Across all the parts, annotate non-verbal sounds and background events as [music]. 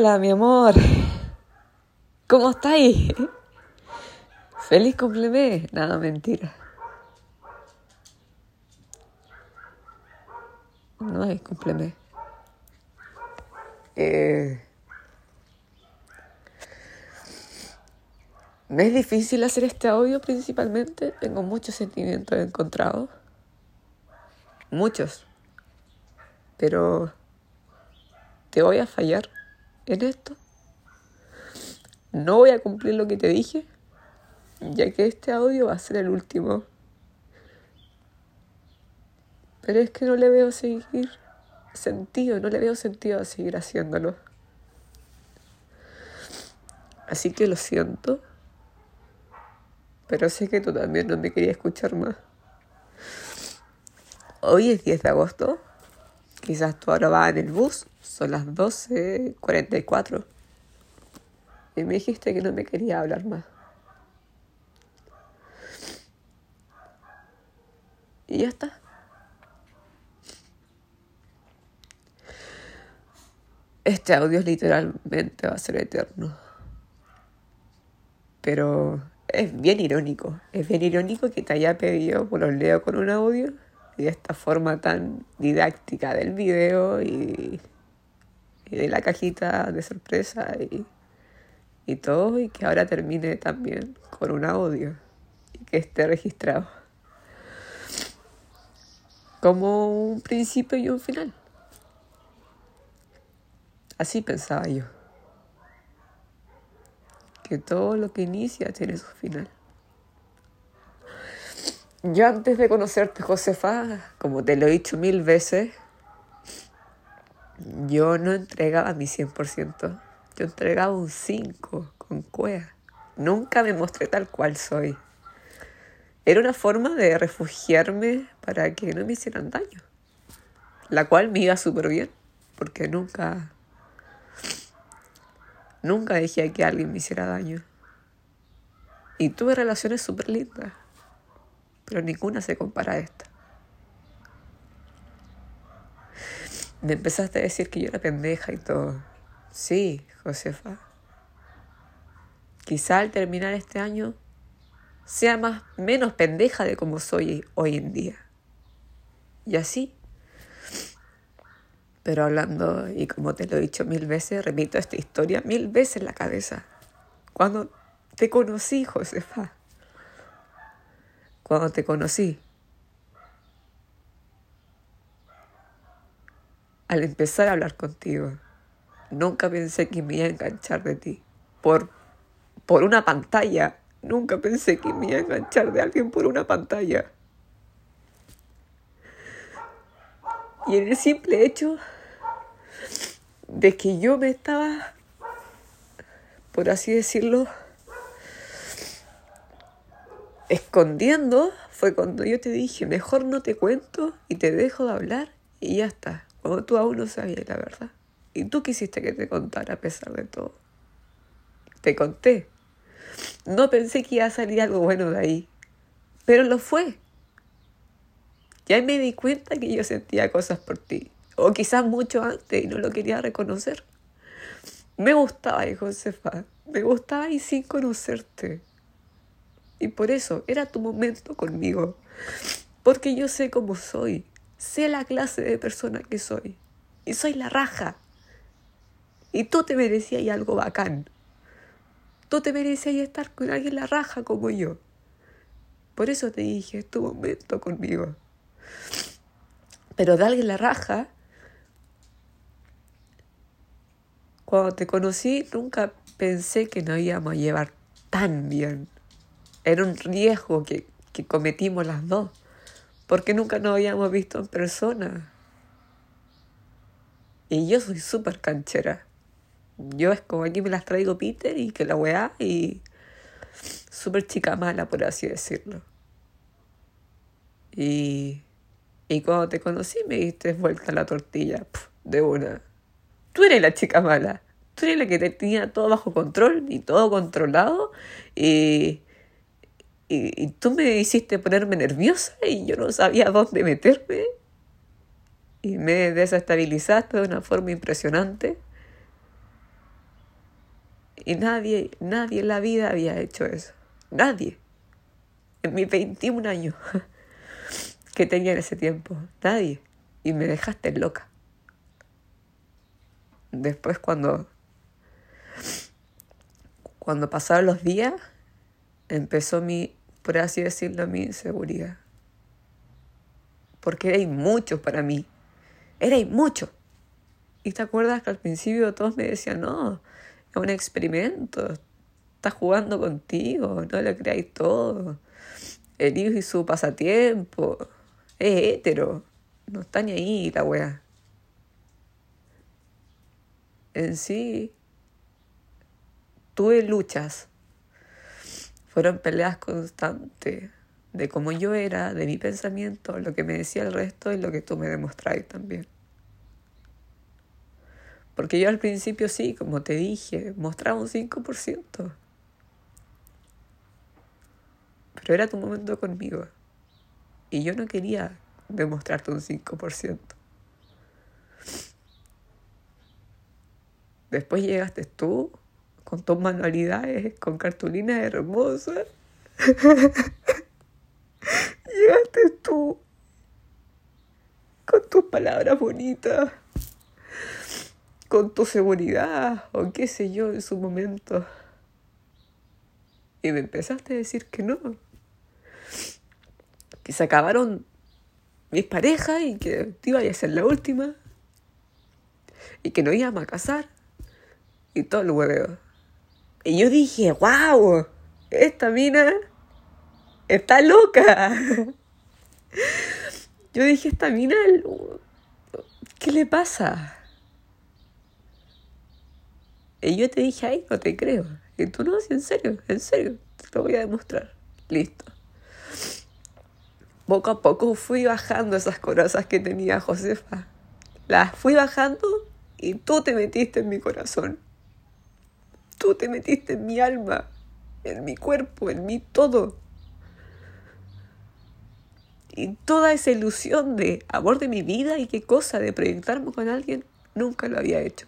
Hola, mi amor. ¿Cómo estáis? Feliz cumpleaños. Nada, mentira. No es cumpleaños. Eh, me es difícil hacer este audio principalmente. Tengo muchos sentimientos encontrados. Muchos. Pero te voy a fallar en esto. No voy a cumplir lo que te dije, ya que este audio va a ser el último. Pero es que no le veo seguir sentido, no le veo sentido a seguir haciéndolo. Así que lo siento, pero sé que tú también no me querías escuchar más. Hoy es 10 de agosto, quizás tú ahora vas en el bus son las 12.44. Y me dijiste que no me quería hablar más. Y ya está. Este audio literalmente va a ser eterno. Pero es bien irónico. Es bien irónico que te haya pedido por los leo con un audio y esta forma tan didáctica del video y y de la cajita de sorpresa y, y todo, y que ahora termine también con un audio y que esté registrado. Como un principio y un final. Así pensaba yo. Que todo lo que inicia tiene su final. Yo antes de conocerte, Josefa, como te lo he dicho mil veces, yo no entregaba mi 100%, yo entregaba un 5 con cuea. Nunca me mostré tal cual soy. Era una forma de refugiarme para que no me hicieran daño, la cual me iba súper bien, porque nunca, nunca dejé que alguien me hiciera daño. Y tuve relaciones súper lindas, pero ninguna se compara a esta. Me empezaste a decir que yo era pendeja y todo. Sí, Josefa. Quizá al terminar este año sea más menos pendeja de como soy hoy en día. Y así. Pero hablando, y como te lo he dicho mil veces, repito esta historia mil veces en la cabeza. Cuando te conocí, Josefa. Cuando te conocí. Al empezar a hablar contigo. Nunca pensé que me iba a enganchar de ti. Por, por una pantalla. Nunca pensé que me iba a enganchar de alguien por una pantalla. Y en el simple hecho de que yo me estaba, por así decirlo, escondiendo, fue cuando yo te dije, mejor no te cuento y te dejo de hablar y ya está tú aún no sabías la verdad. Y tú quisiste que te contara a pesar de todo. Te conté. No pensé que iba a salir algo bueno de ahí, pero lo fue. Ya me di cuenta que yo sentía cosas por ti, o quizás mucho antes y no lo quería reconocer. Me gustaba, Josefa, me gustaba y sin conocerte. Y por eso era tu momento conmigo, porque yo sé cómo soy, Sé la clase de persona que soy. Y soy la raja. Y tú te merecías algo bacán. Tú te merecías estar con alguien la raja como yo. Por eso te dije, es tu momento conmigo. Pero de alguien la raja, cuando te conocí nunca pensé que nos íbamos a llevar tan bien. Era un riesgo que, que cometimos las dos porque nunca nos habíamos visto en persona. Y yo soy súper canchera. Yo es como aquí me las traigo Peter y que la weá y súper chica mala, por así decirlo. Y, y cuando te conocí me diste vuelta la tortilla, de una. Tú eres la chica mala. Tú eres la que tenía todo bajo control y todo controlado. Y, y, tú me hiciste ponerme nerviosa y yo no sabía dónde meterme. Y me desestabilizaste de una forma impresionante. Y nadie, nadie en la vida había hecho eso. Nadie. En mis 21 años [laughs] que tenía en ese tiempo. Nadie. Y me dejaste loca. Después cuando cuando pasaron los días, empezó mi, por así decirlo, mi inseguridad. Porque erais mucho para mí. Erais mucho. Y te acuerdas que al principio todos me decían, no, es un experimento, está jugando contigo, no le creáis todo. El hijo y su pasatiempo, es hétero, no está ni ahí la wea. En sí, tuve luchas, fueron peleas constantes de cómo yo era, de mi pensamiento, lo que me decía el resto y lo que tú me demostráis también. Porque yo al principio sí, como te dije, mostraba un 5%. Pero era tu momento conmigo. Y yo no quería demostrarte un 5%. Después llegaste tú con tus manualidades, con cartulinas hermosas. [laughs] llegaste tú con tus palabras bonitas con tu seguridad o qué sé yo en su momento. Y me empezaste a decir que no. Que se acabaron mis parejas y que te iba a ser la última. Y que no íbamos a casar. Y todo el hueveo. Y yo dije, wow, esta mina está loca. [laughs] Yo dije, esta mina, ¿qué le pasa? Y yo te dije, ay, no te creo. Y tú no, en serio, en serio, te lo voy a demostrar. Listo. Poco a poco fui bajando esas corazas que tenía Josefa. Las fui bajando y tú te metiste en mi corazón. Tú te metiste en mi alma, en mi cuerpo, en mi todo. Y toda esa ilusión de amor de mi vida y qué cosa de proyectarme con alguien, nunca lo había hecho.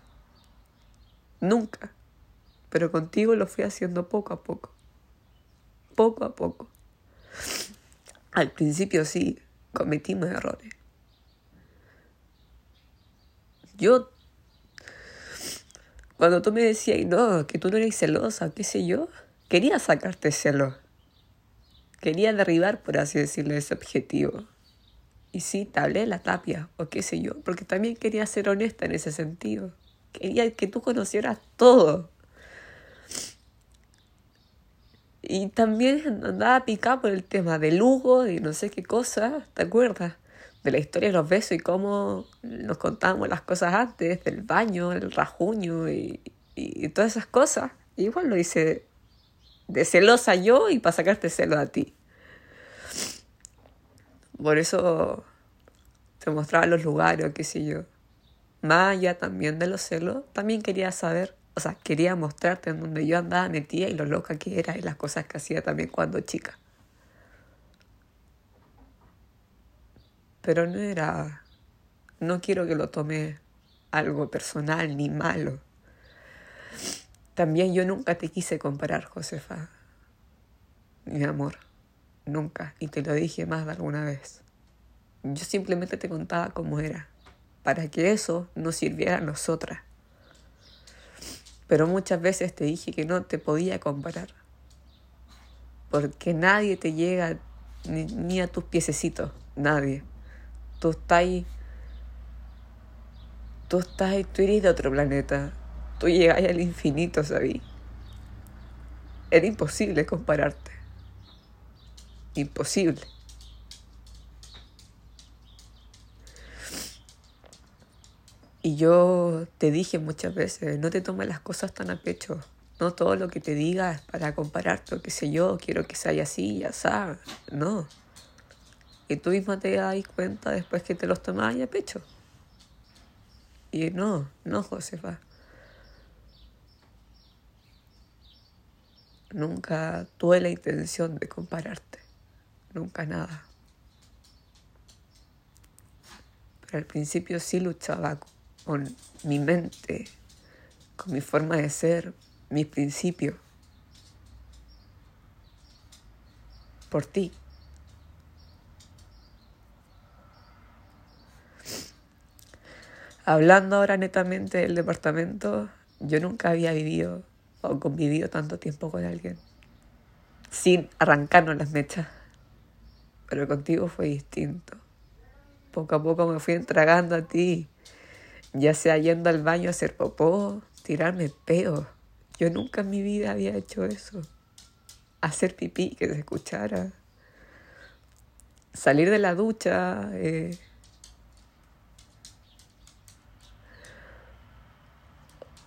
Nunca. Pero contigo lo fui haciendo poco a poco. Poco a poco. Al principio sí, cometimos errores. Yo, cuando tú me decías, no, que tú no eres celosa, qué sé yo, quería sacarte celo. Quería derribar, por así decirlo, ese objetivo. Y sí, te hablé la tapia, o qué sé yo, porque también quería ser honesta en ese sentido. Quería que tú conocieras todo. Y también andaba picada por el tema de Lugo y no sé qué cosa, ¿te acuerdas? De la historia de los besos y cómo nos contábamos las cosas antes, del baño, el rajuño y, y, todas esas cosas. igual lo hice de celosa yo y para sacarte celo a ti. Por eso te mostraba los lugares, qué sé yo. Más allá también de los celos, también quería saber, o sea, quería mostrarte en donde yo andaba metida y lo loca que era y las cosas que hacía también cuando chica. Pero no era, no quiero que lo tome algo personal ni malo. También yo nunca te quise comparar, Josefa. Mi amor, nunca. Y te lo dije más de alguna vez. Yo simplemente te contaba cómo era para que eso nos sirviera a nosotras. Pero muchas veces te dije que no te podía comparar, porque nadie te llega ni, a tus piececitos, nadie. Tú estás tú estás tú eres de otro planeta, tú llegas al infinito, ¿sabí? Era imposible compararte. Imposible. Y yo te dije muchas veces, no te tomes las cosas tan a pecho. No todo lo que te diga es para compararte qué sé yo, quiero que sea así, ya sabes. No. Y tú misma te das cuenta después que te los tomas a pecho. Y no, no, Josefa. Nunca tuve la intención de compararte. Nunca nada. Pero al principio sí luchaba con mi mente, con mi forma de ser, mis principios. Por ti. Hablando ahora netamente del departamento, yo nunca había vivido o convivido tanto tiempo con alguien sin arrancarnos las mechas. Pero contigo fue distinto. Poco a poco me fui entregando a ti, ya sea yendo al baño a hacer popó, tirarme peo. Yo nunca en mi vida había hecho eso. Hacer pipí, que se escuchara. Salir de la ducha. Eh,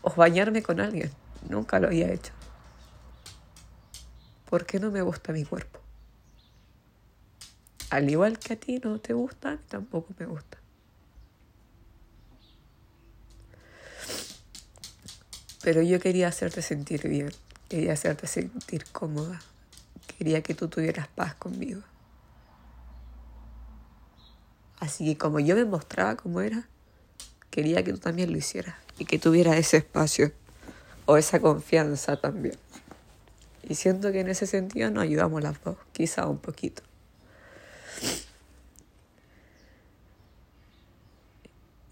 o bañarme con alguien. Nunca lo había hecho. ¿Por qué no me gusta mi cuerpo? Al igual que a ti no te gusta, tampoco me gusta. Pero yo quería hacerte sentir bien, quería hacerte sentir cómoda, quería que tú tuvieras paz conmigo. Así que como yo me mostraba cómo era, quería que tú también lo hicieras y que tuvieras ese espacio o esa confianza también. Y siento que en ese sentido nos ayudamos las dos, quizá un poquito.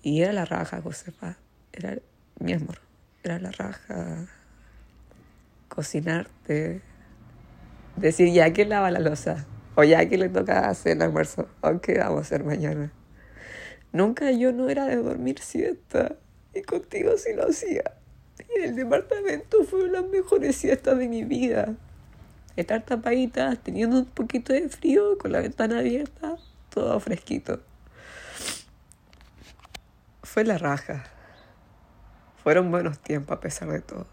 Y era la raja, Josefa. Era mi amor. Era la raja. Cocinarte. Decir, ya que lava la losa. O ya que le toca hacer el almuerzo. Aunque vamos a hacer mañana. Nunca yo no era de dormir siesta. Y contigo sí lo hacía. Y el departamento fue las mejores siestas de mi vida. Estar tapadita, teniendo un poquito de frío, con la ventana abierta, todo fresquito. Fue la raja. Fueron buenos tiempos a pesar de todo.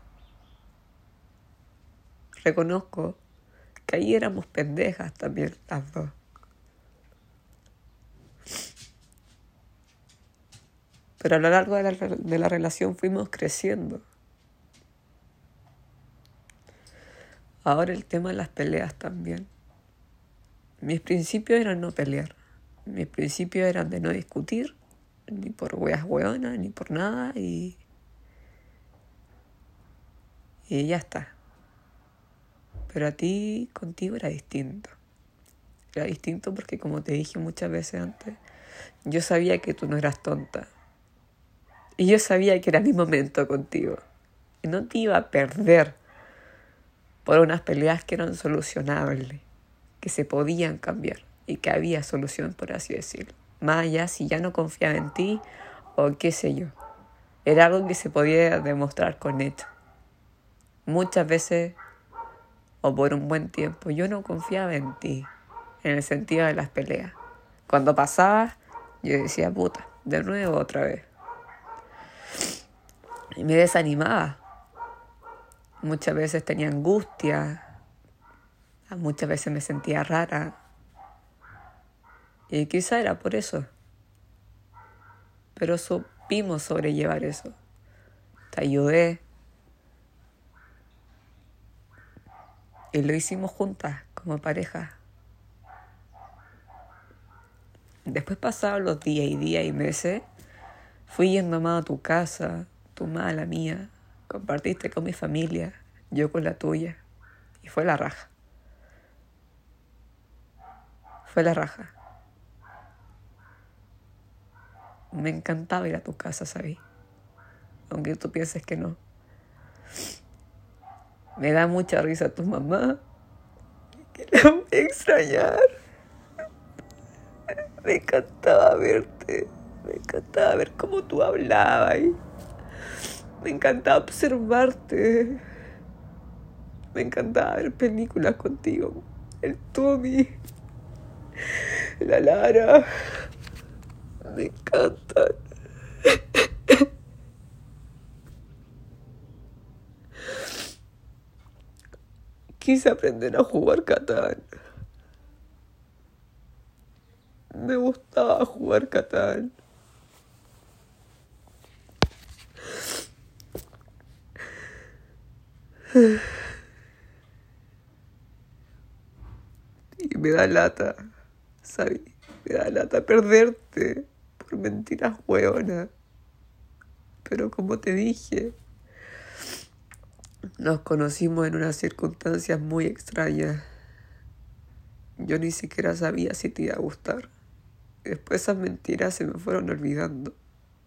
Reconozco que ahí éramos pendejas también las dos. Pero a lo largo de la, de la relación fuimos creciendo. Ahora el tema de las peleas también. Mis principios eran no pelear. Mis principios eran de no discutir, ni por weas hueonas, ni por nada, y. Y ya está. Pero a ti, contigo era distinto. Era distinto porque, como te dije muchas veces antes, yo sabía que tú no eras tonta. Y yo sabía que era mi momento contigo. Y no te iba a perder por unas peleas que eran solucionables, que se podían cambiar y que había solución, por así decirlo. Más allá si ya no confiaba en ti o qué sé yo. Era algo que se podía demostrar con hecho. Muchas veces, o por un buen tiempo, yo no confiaba en ti, en el sentido de las peleas. Cuando pasaba, yo decía, puta, de nuevo otra vez. Y me desanimaba Muchas veces tenía angustia, muchas veces me sentía rara. Y quizá era por eso. Pero supimos sobrellevar eso. Te ayudé. Y lo hicimos juntas, como pareja. Después pasaron los días y días y meses. Fui yendo más a tu casa, tu más a la mía. Compartiste con mi familia, yo con la tuya. Y fue la raja. Fue la raja. Me encantaba ir a tu casa, ¿sabí? Aunque tú pienses que no. Me da mucha risa tu mamá. Que la voy a extrañar. Me encantaba verte. Me encantaba ver cómo tú hablabas. Me encantaba observarte. Me encantaba ver películas contigo. El Tommy. La Lara. Me encantan. Quise aprender a jugar Catán. Me gustaba jugar Catán. Y me da lata, ¿sabes? Me da lata perderte por mentiras hueonas. Pero como te dije, Nos conocimos en unas circunstancias muy extrañas. Yo ni siquiera sabía si te iba a gustar. Después esas mentiras se me fueron olvidando.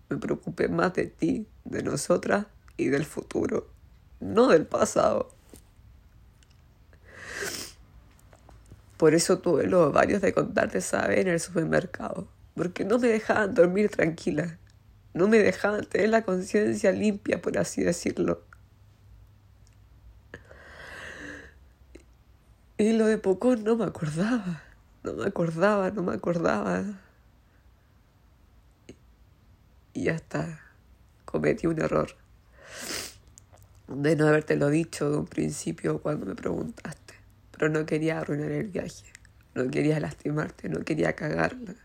Me preocupé más de ti, de nosotras y del futuro, no del pasado. Por eso tuve los ovarios de contarte esa vez en el supermercado, porque no me dejaban dormir tranquila, no me dejaban tener la conciencia limpia, por así decirlo. Y lo de poco no me acordaba, no me acordaba, no me acordaba. Y hasta cometí un error de no habértelo dicho de un principio cuando me preguntaste pero no quería arruinar el viaje, no quería lastimarte, no quería cagarla.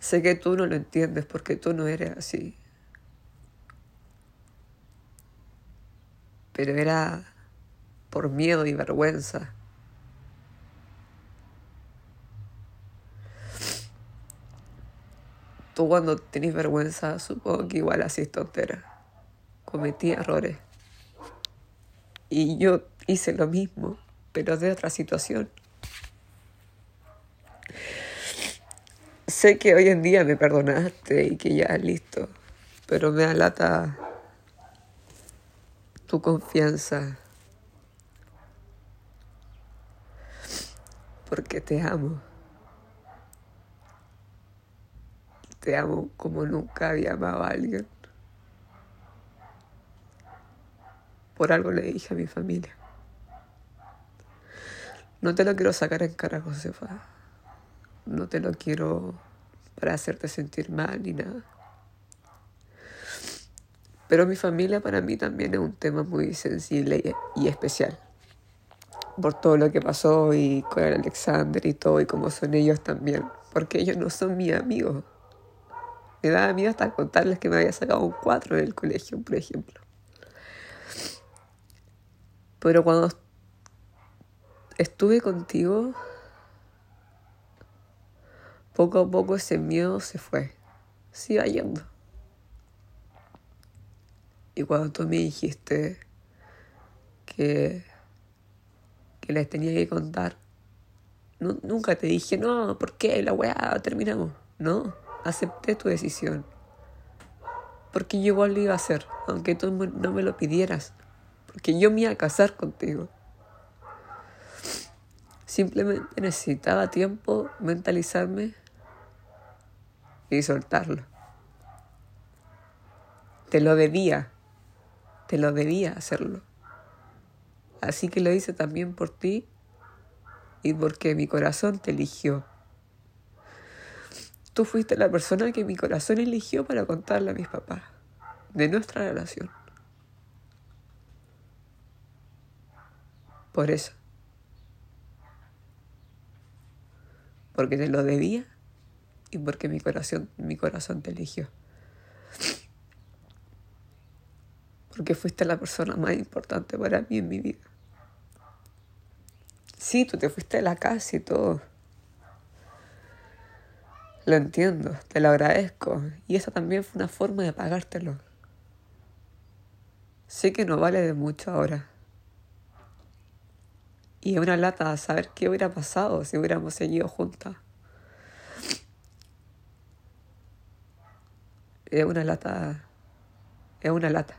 Sé que tú no lo entiendes porque tú no eres así. Pero era por miedo y vergüenza. Tú cuando tenés vergüenza supongo que igual así tontera cometí errores. Y yo hice lo mismo, pero de otra situación. Sé que hoy en día me perdonaste y que ya es listo, pero me alata tu confianza. Porque te amo. Te amo como nunca había amado a alguien. Por algo le dije a mi familia. No te lo quiero sacar en cara, Josefa. No te lo quiero para hacerte sentir mal ni nada. Pero mi familia para mí también es un tema muy sensible y, especial. Por todo lo que pasó y con Alexander y todo y como son ellos también. Porque ellos no son mis amigos. Me daba miedo hasta contarles que me había sacado un 4 en el colegio, por ejemplo. Pero cuando estuve contigo, poco a poco ese miedo se fue, se iba yendo. Y cuando tú me dijiste que, que les tenía que contar, nunca te dije, no, ¿por qué? La weá, terminamos. No, acepté tu decisión. Porque yo igual lo iba a hacer, aunque tú no me lo pidieras porque yo me iba a casar contigo. Simplemente necesitaba tiempo, mentalizarme y soltarlo. Te lo debía, te lo debía hacerlo. Así que lo hice también por ti y porque mi corazón te eligió. Tú fuiste la persona que mi corazón eligió para contarle a mis papás de nuestra relación. Por eso. Porque te lo debía y porque mi corazón, mi corazón te eligió. Porque fuiste la persona más importante para mí en mi vida. Sí, tú te fuiste de la casa y todo. Lo entiendo, te lo agradezco. Y esa también fue una forma de pagártelo. Sé que no vale de mucho ahora. Y es una lata saber qué hubiera pasado si hubiéramos seguido juntas. Es una lata. Es una lata.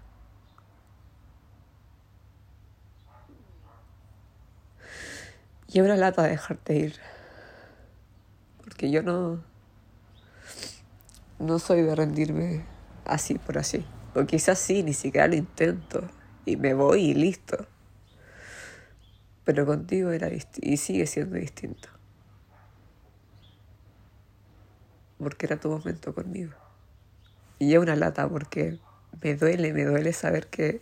Y es una lata dejarte ir. Porque yo no. No soy de rendirme así por así. O quizás sí, ni siquiera lo intento. Y me voy y listo. Pero contigo era y sigue siendo distinto. Porque era tu momento conmigo. Y es una lata porque me duele, me duele saber que,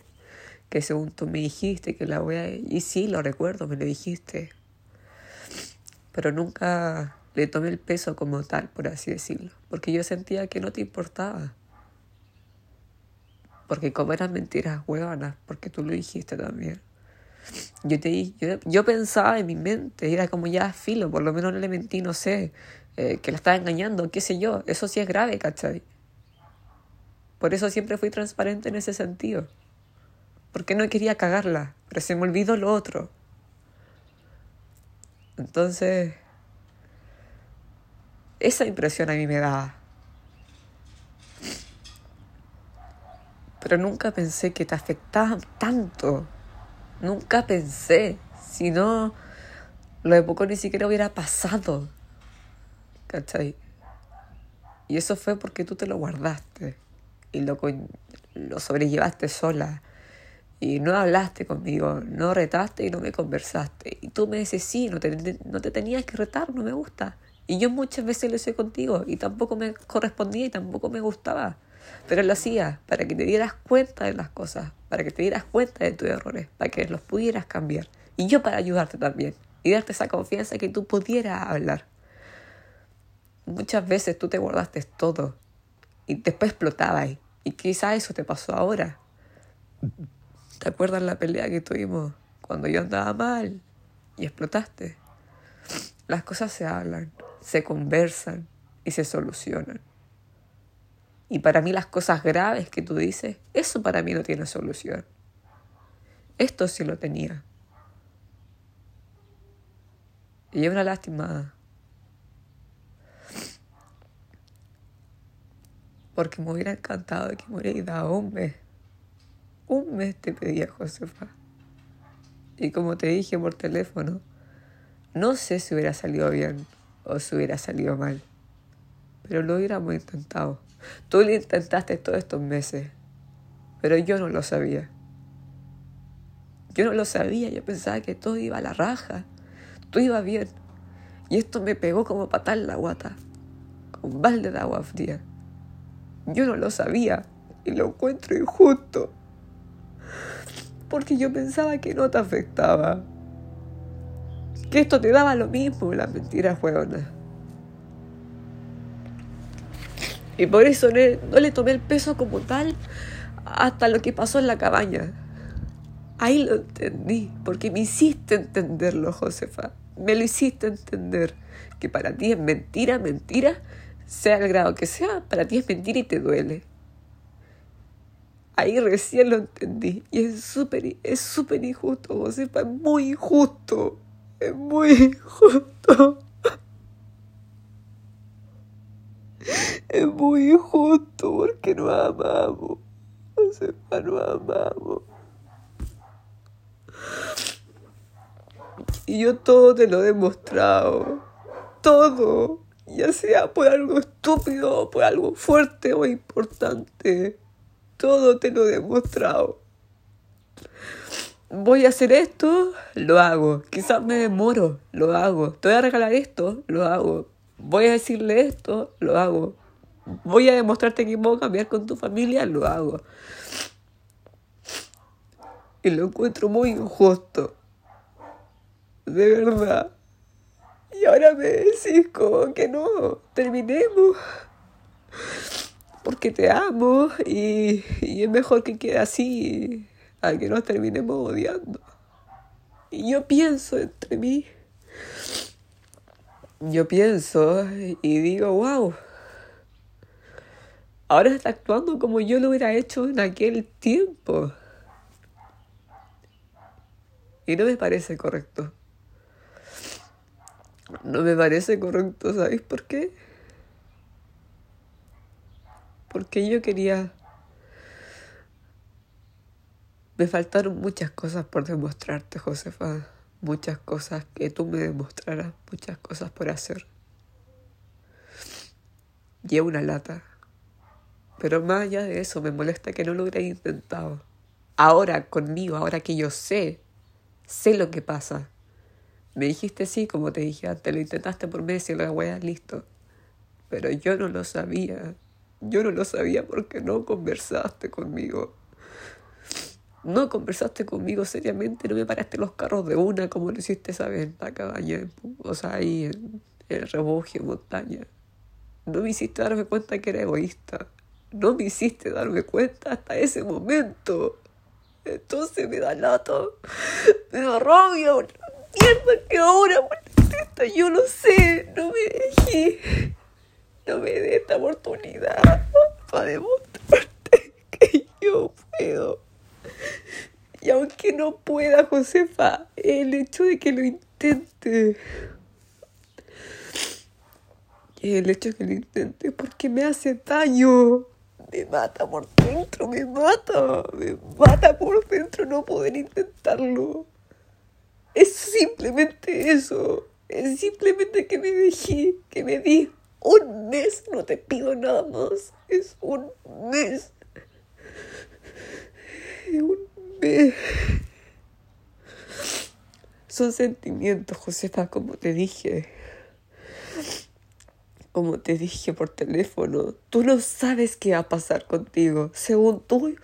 que según tú me dijiste que la voy a... Y sí, lo recuerdo, me lo dijiste. Pero nunca le tomé el peso como tal, por así decirlo. Porque yo sentía que no te importaba. Porque como eran mentiras huevanas, porque tú lo dijiste también. Yo, te, yo, yo pensaba en mi mente, era como ya filo, por lo menos no le mentí, no sé, eh, que la estaba engañando, qué sé yo. Eso sí es grave, ¿cachai? Por eso siempre fui transparente en ese sentido. Porque no quería cagarla, pero se me olvidó lo otro. Entonces, esa impresión a mí me da. Pero nunca pensé que te afectaba tanto. Nunca pensé. Si no, lo de poco ni siquiera hubiera pasado. ¿Cachai? Y eso fue porque tú te lo guardaste y lo, lo sobrellevaste sola. Y no hablaste conmigo, no retaste y no me conversaste. Y tú me dices, sí, no te, no te tenías que retar, no me gusta. Y yo muchas veces lo hice contigo y tampoco me correspondía y tampoco me gustaba. Pero lo hacía para que te dieras cuenta de las cosas, para que te dieras cuenta de tus errores, para que los pudieras cambiar. Y yo para ayudarte también y darte esa confianza que tú pudieras hablar. Muchas veces tú te guardaste todo y después explotabas. Y quizá eso te pasó ahora. ¿Te acuerdas la pelea que tuvimos cuando yo andaba mal y explotaste? Las cosas se hablan, se conversan y se solucionan. Y para mí las cosas graves que tú dices, eso para mí no tiene solución. Esto sí lo tenía. Y es una lástima porque me hubiera encantado que me hubiera dado un mes. Un mes te pedía Josefa. Y como te dije por teléfono, no sé si hubiera salido bien o si hubiera salido mal, pero lo hubiéramos intentado. Tú lo intentaste todos estos meses, pero yo no lo sabía. Yo no lo sabía, yo pensaba que todo iba a la raja, todo iba bien. Y esto me pegó como patar la guata, con un balde de agua fría. Yo no lo sabía y lo encuentro injusto. Porque yo pensaba que no te afectaba. Que esto te daba lo mismo, la mentira huevona. Y por eso no, le tomé el peso como tal hasta lo que pasó en la cabaña. Ahí lo entendí, porque me hiciste entenderlo, Josefa. Me lo hiciste entender. Que para ti es mentira, mentira, sea el grado que sea, para ti es mentira y te duele. Ahí recién lo entendí. Y es súper es súper injusto, Josefa. Es muy injusto. Es muy injusto. Es muy injusto porque no amamos. Josefa, no amamos. Y yo todo te lo he demostrado. Todo ya sea por algo estúpido, por algo fuerte o importante. Todo te lo he demostrado. Voy a hacer esto, lo hago. Quizás me demoro, lo hago. Te voy a regalar esto, lo hago. Voy a decirle esto, lo hago. Voy a demostrarte que puedo cambiar con tu familia, lo hago. Y lo encuentro muy injusto. De verdad. Y ahora me decís como que no, terminemos. Porque te amo y, y es mejor que quede así a que nos terminemos odiando. Y yo pienso entre mí. Yo pienso y digo, wow. Ahora está actuando como yo lo hubiera hecho en aquel tiempo. Y no me parece correcto. No me parece correcto, ¿sabéis por qué? Porque yo quería... Me faltaron muchas cosas por demostrarte, Josefa. Muchas cosas que tú me demostraras, muchas cosas por hacer. Llevo una lata. Pero más allá de eso, me molesta que no lo hubiera intentado. Ahora conmigo, ahora que yo sé, sé lo que pasa. Me dijiste sí, como te dije antes, lo intentaste por meses y lo weas, listo. Pero yo no lo sabía. Yo no lo sabía porque no conversaste conmigo. No conversaste conmigo seriamente, no me paraste los carros de una como lo hiciste esa vez en la cabaña, o sea, ahí en, el refugio, en montaña. No me hiciste darme cuenta que era egoísta. No me hiciste darme cuenta hasta ese momento. Entonces me da lato, me da rabia, mierda que ahora yo no sé, no me dejé, no me dé esta oportunidad para demostrarte que yo puedo. Y aunque no pueda, Josefa, el hecho de que lo intente, el hecho de que lo intente porque me hace daño, me mata por dentro, me mata, me mata por dentro no poder intentarlo. Es simplemente eso. Es simplemente que me dejé, que me di un mes. No te pido nada más. Es un mes. Un mes. Son sentimientos, Josefa, como te dije. Como te dije por teléfono. Tú no sabes qué va a pasar contigo. Según tú,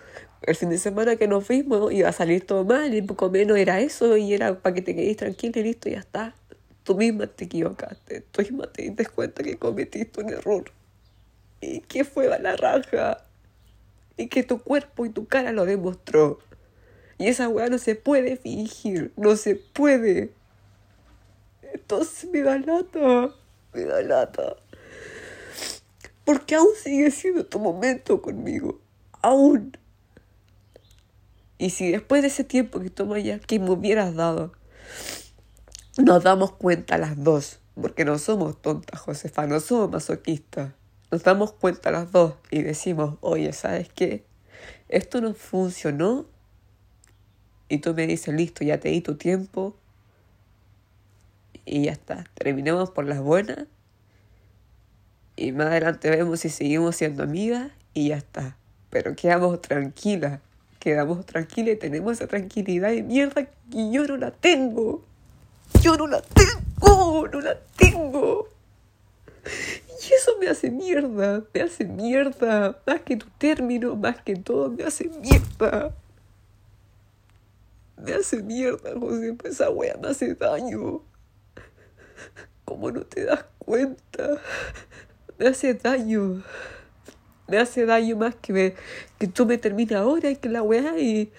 el fin de semana que nos vimos iba a salir todo mal y poco menos era eso y era para que te quedes tranquilo y listo, ya está. Tú misma te equivocaste, tú misma te diste cuenta que cometiste un error y que fue la raja y que tu cuerpo y tu cara lo demostró. Y esa weá no se puede fingir, no se puede. Entonces me da lata, me da lata. Porque aún sigue siendo tu momento conmigo. Aún. Y si después de ese tiempo que toma ya, que me hubieras dado, nos damos cuenta las dos, porque no somos tontas, Josefa, no somos masoquistas. Nos damos cuenta las dos y decimos, oye, ¿sabes qué? Esto no funcionó. Y tú me dices, listo, ya te di tu tiempo. Y ya está. Terminemos por las buenas. Y más adelante vemos si seguimos siendo amigas y ya está. Pero quedamos tranquilas quedamos tranquilas y tenemos esa tranquilidad de mierda que yo no la tengo. Yo no la tengo, no la tengo. Eso me hace mierda, me hace mierda. Más que tu término, más que todo, me hace mierda. Me hace mierda, José, pues esa wea me hace daño. ¿Cómo no te das cuenta? Me hace daño me hace daño más que, me, que tú me termines ahora y que la weá y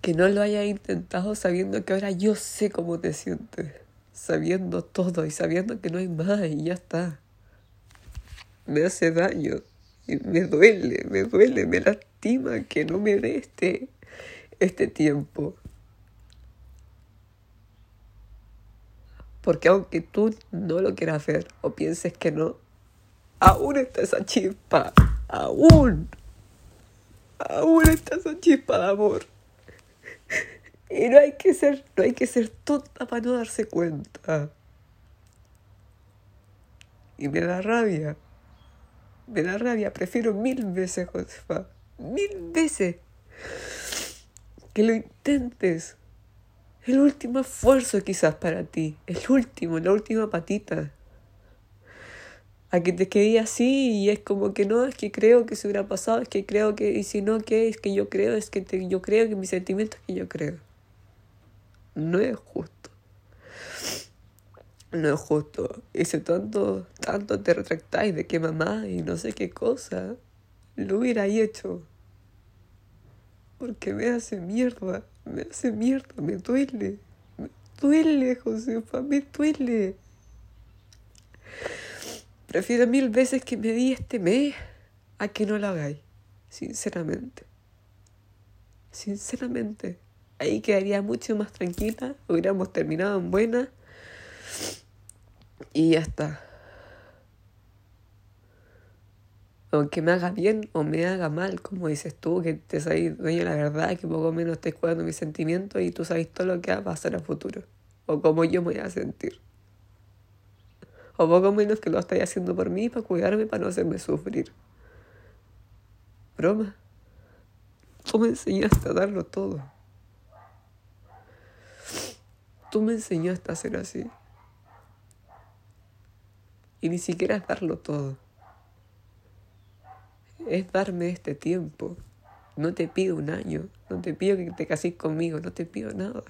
que no lo hayas intentado sabiendo que ahora yo sé cómo te sientes, sabiendo todo y sabiendo que no hay más y ya está. Me hace daño y me duele, me duele, me lastima que no me dé este, este tiempo. Porque aunque tú no lo quieras ver o pienses que no, aún está esa chispa, aún, aún está esa chispa de amor. Y no hay que ser, no hay que ser tonta para no darse cuenta. Y me da rabia. Me da rabia. Prefiero mil veces, Josefa. Mil veces. Que lo intentes. El último esfuerzo quizás para ti. El último, la última patita a que te quedé así y es como que no, es que creo que se hubiera pasado, es que creo que, y si no, ¿qué? Es que yo creo, es que yo creo que mis sentimientos es que yo creo. No es justo. No es justo. Y si tanto, tanto te retractáis de que mamá y no sé qué cosa, lo hubiera hecho. Porque me hace mierda, me hace mierda, me duele. Me duele, Josefa, me duele. Prefiero mil veces que me di este mes a que no lo hagáis. Sinceramente. Sinceramente. Ahí quedaría mucho más tranquila. Hubiéramos terminado en buena. Y ya está. Aunque me haga bien o me haga mal, como dices tú, que te sabes dueño de la verdad, que poco menos estés cuidando mis sentimientos y tú sabes todo lo que va a pasar a futuro. O cómo yo me voy a sentir o poco menos que lo estáis haciendo por mí, para cuidarme, para no hacerme sufrir. Broma. Tú me enseñaste a darlo todo. Tú me enseñaste a ser así. Y ni siquiera es darlo todo. Es darme este tiempo. No te pido un año. No te pido que te cases conmigo. No te pido nada.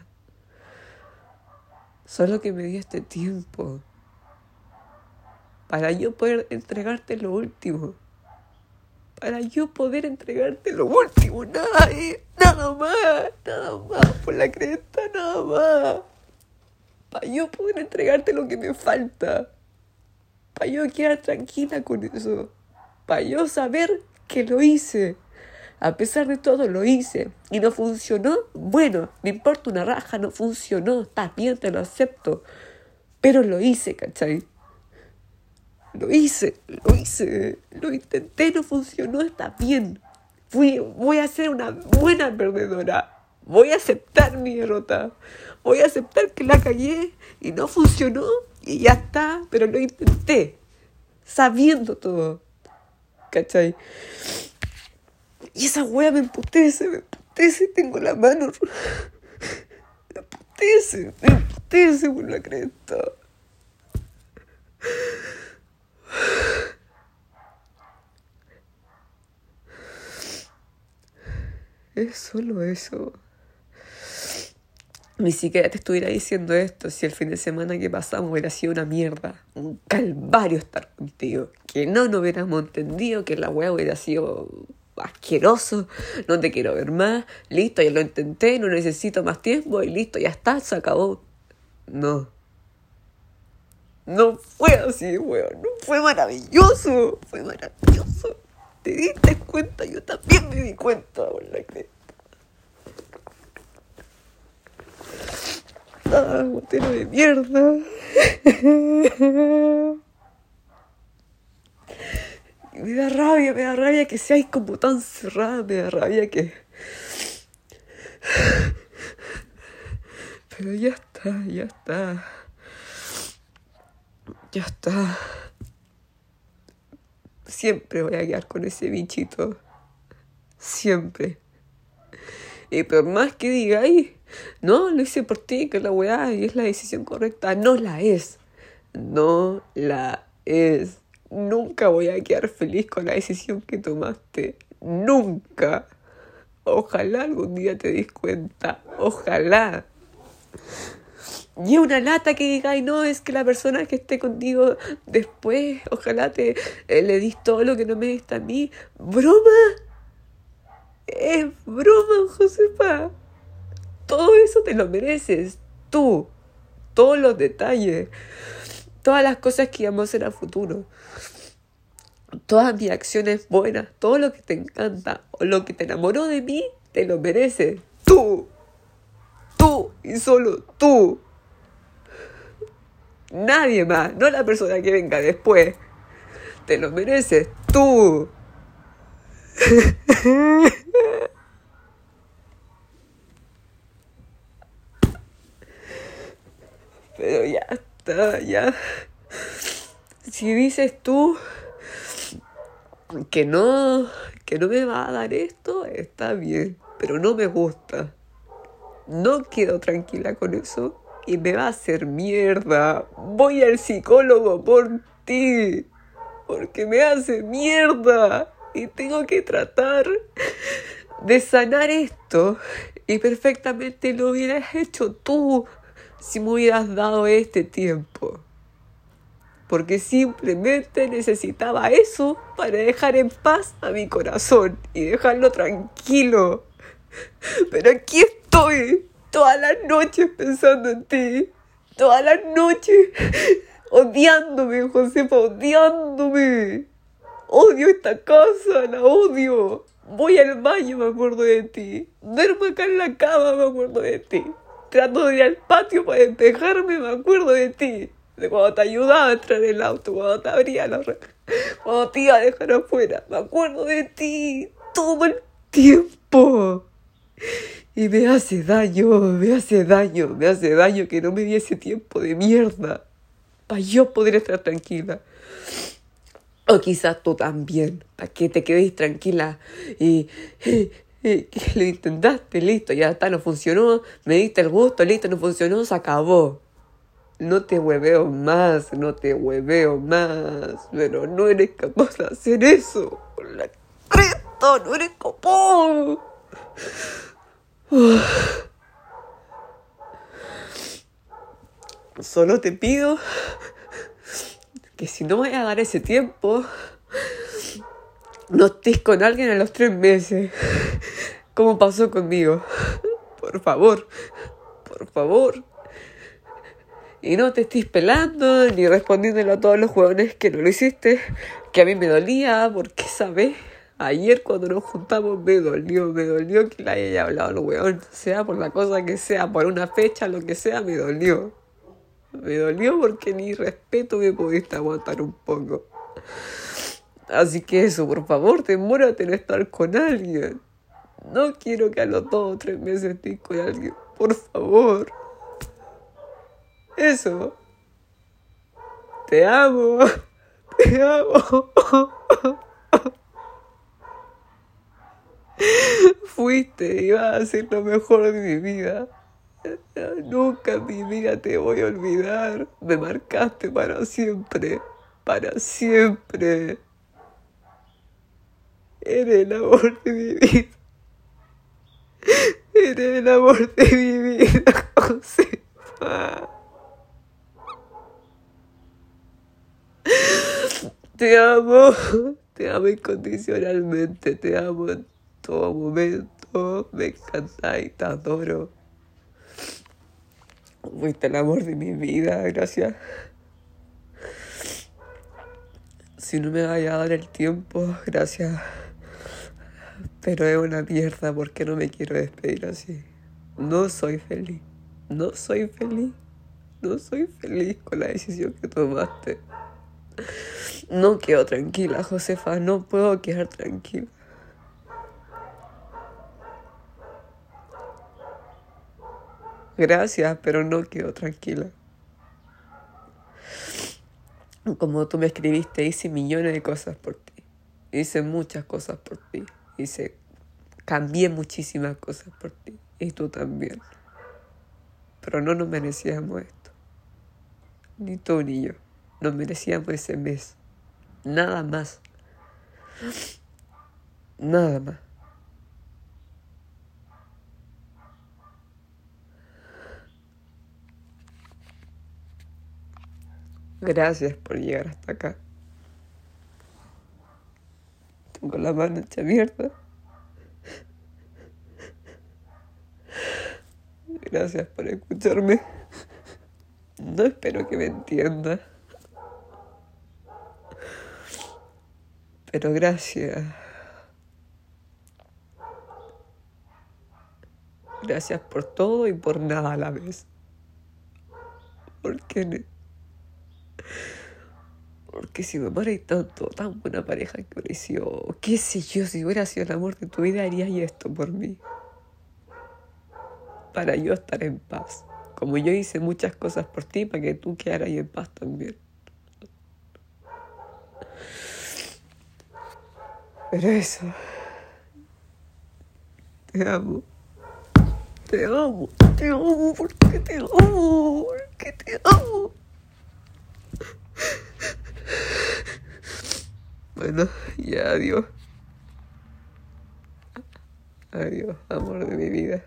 Solo que me di este tiempo para yo poder entregarte lo último. Para yo poder entregarte lo último, nada, nada más, nada más, por la cresta, nada más. Para yo poder entregarte lo que me falta, para yo quedar tranquila con eso, para yo saber que lo hice. A pesar de todo lo hice y no funcionó. Bueno, me importa una raja, no funcionó. Está bien, te lo acepto. Pero lo hice, ¿cachai? Lo hice, lo hice, lo intenté, no funcionó, está bien. Fui, voy a ser una buena perdedora. Voy a aceptar mi derrota. Voy a aceptar que la callé y no funcionó y ya está, pero lo intenté. Sabiendo todo. ¿Cachai? Y esa wea me emputece, me emputece, tengo la mano. [laughs] Me emputece, me emputece por la cresta. Es solo eso. Ni siquiera te estuviera diciendo esto si el fin de semana que pasamos hubiera sido una mierda. Un calvario estar contigo. Que no nos hubiéramos entendido, que la wea hubiera sido asqueroso, no te quiero ver más, listo, ya lo intenté, no necesito más tiempo y listo, ya está, se acabó. No. No fue así, weón, no fue maravilloso, fue maravilloso. ¿Te diste cuenta? Yo también me di cuenta, la Ah, botero de mierda. [laughs] me da rabia, me da rabia que seáis como tan cerrada, me da rabia que... Pero ya está, ya está. Ya está. Siempre voy a quedar con ese bichito. Siempre. Y por más que digáis, no, lo hice por ti, que la weá, y es la decisión correcta, no la es. No la es nunca voy a quedar feliz con la decisión que tomaste. Nunca. Ojalá algún día te des cuenta. Ojalá. Y una lata que diga, ay no, es que la persona que esté contigo después, ojalá te eh, le dis todo lo que no me diste a mí. ¿Broma? Es broma, Josefa. Todo eso te lo mereces. Tú. Todos los detalles todas las cosas que íbamos a hacer a futuro. Todas mis acciones buenas, todo lo que te encanta o lo que te enamoró de mí, te lo mereces. Tú. Tú y solo tú. Nadie más, no la persona que venga después. Te lo mereces tú. [laughs] Pero ya ya. Si dices tú que no, que no me va a dar esto, está bien, pero no me gusta. No quedo tranquila con eso y me va a hacer mierda. Voy al psicólogo por ti, porque me hace mierda y tengo que tratar de sanar esto y perfectamente lo hubieras hecho tú si me hubieras dado este tiempo. Porque simplemente necesitaba eso para dejar en paz a mi corazón y dejarlo tranquilo. Pero aquí estoy, todas las noches pensando en ti. Todas las noches odiándome, Josefa, odiándome. Odio esta casa, la odio. Voy al baño, me acuerdo de ti. Duermo acá en la cama, me acuerdo de ti. Trato de ir al patio para despejarme, me acuerdo de ti. De cuando te ayudaba a entrar en el auto, cuando te abría la cuando te iba a dejar afuera. Me acuerdo de ti todo el tiempo. Y me hace daño, me hace daño, me hace daño que no me di ese tiempo de mierda. Para yo poder estar tranquila. O quizás tú también, para que te quedes tranquila y, [laughs] lo intentaste, listo, ya está, no funcionó, me diste el gusto, listo, no funcionó, se acabó. No te hueveo más, no te hueveo más, pero no eres capaz de hacer eso. La cresta, no eres capaz. [sighs] Solo te pido que si no voy a dar ese tiempo, no estés con alguien a los tres meses, como pasó conmigo. Por favor, por favor. Y no te estés pelando ni respondiéndole a todos los jugadores que no lo hiciste, que a mí me dolía, porque sabes, ayer cuando nos juntamos me dolió, me dolió que le haya hablado al weón, sea por la cosa que sea, por una fecha, lo que sea, me dolió. Me dolió porque ni respeto me pudiste aguantar un poco. Así que eso, por favor, demórate en estar con alguien. No quiero que a los dos o tres meses estés con alguien. Por favor. Eso. Te amo. [laughs] Te amo. [laughs] Fuiste, ibas a ser lo mejor de mi vida. Nunca mi vida te voy a olvidar. Me marcaste para siempre. Para siempre. Eres el amor de mi vida. Eres el amor de mi vida, Josefa. Te amo, te amo incondicionalmente, te amo en todo momento, me encanta y te adoro. Fuiste el amor de mi vida, gracias. Si no me vaya a dar el tiempo, gracias. Pero es una mierda porque no me quiero despedir así. No soy feliz. No soy feliz. No soy feliz con la decisión que tomaste. No quedo tranquila, Josefa. No puedo quedar tranquila. Gracias, pero no quedo tranquila. Como tú me escribiste, hice millones de cosas por ti. Hice muchas cosas por ti. Hice, cambié muchísimas cosas por ti. Y tú también. Pero no nos merecíamos esto. Ni tú ni yo. Nos merecíamos ese mes. Nada más. Nada más. Gracias por llegar hasta acá. Tengo la mano hecha mierda. Gracias por escucharme. No espero que me entienda. Pero gracias. Gracias por todo y por nada a la vez. Porque, porque si me amara tanto, tan buena pareja que pareció, qué sé yo, si hubiera sido el amor de tu vida, harías esto por mí. Para yo estar en paz. Como yo hice muchas cosas por ti, para que tú quedaras en paz también. Pero eso. Te amo. Te amo. Te amo porque te amo. Porque te amo. Bueno, ya adiós. Adiós, amor de mi vida.